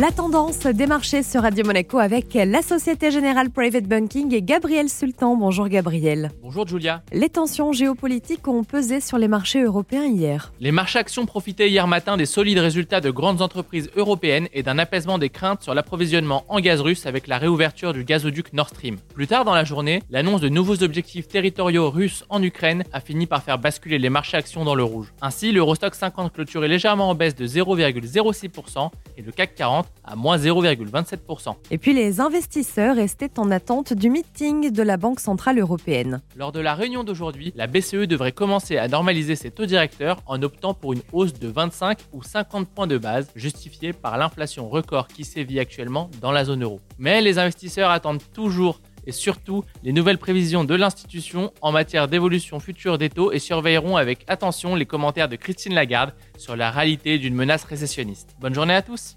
La tendance des marchés sur Radio Monaco avec la Société Générale Private Banking et Gabriel Sultan. Bonjour Gabriel. Bonjour Julia. Les tensions géopolitiques ont pesé sur les marchés européens hier. Les marchés actions profitaient hier matin des solides résultats de grandes entreprises européennes et d'un apaisement des craintes sur l'approvisionnement en gaz russe avec la réouverture du gazoduc Nord Stream. Plus tard dans la journée, l'annonce de nouveaux objectifs territoriaux russes en Ukraine a fini par faire basculer les marchés actions dans le rouge. Ainsi, l'Eurostock 50 clôturait légèrement en baisse de 0,06% et le CAC 40 à moins 0,27%. Et puis les investisseurs restaient en attente du meeting de la Banque Centrale Européenne. Lors de la réunion d'aujourd'hui, la BCE devrait commencer à normaliser ses taux directeurs en optant pour une hausse de 25 ou 50 points de base, justifiée par l'inflation record qui sévit actuellement dans la zone euro. Mais les investisseurs attendent toujours et surtout les nouvelles prévisions de l'institution en matière d'évolution future des taux et surveilleront avec attention les commentaires de Christine Lagarde sur la réalité d'une menace récessionniste. Bonne journée à tous.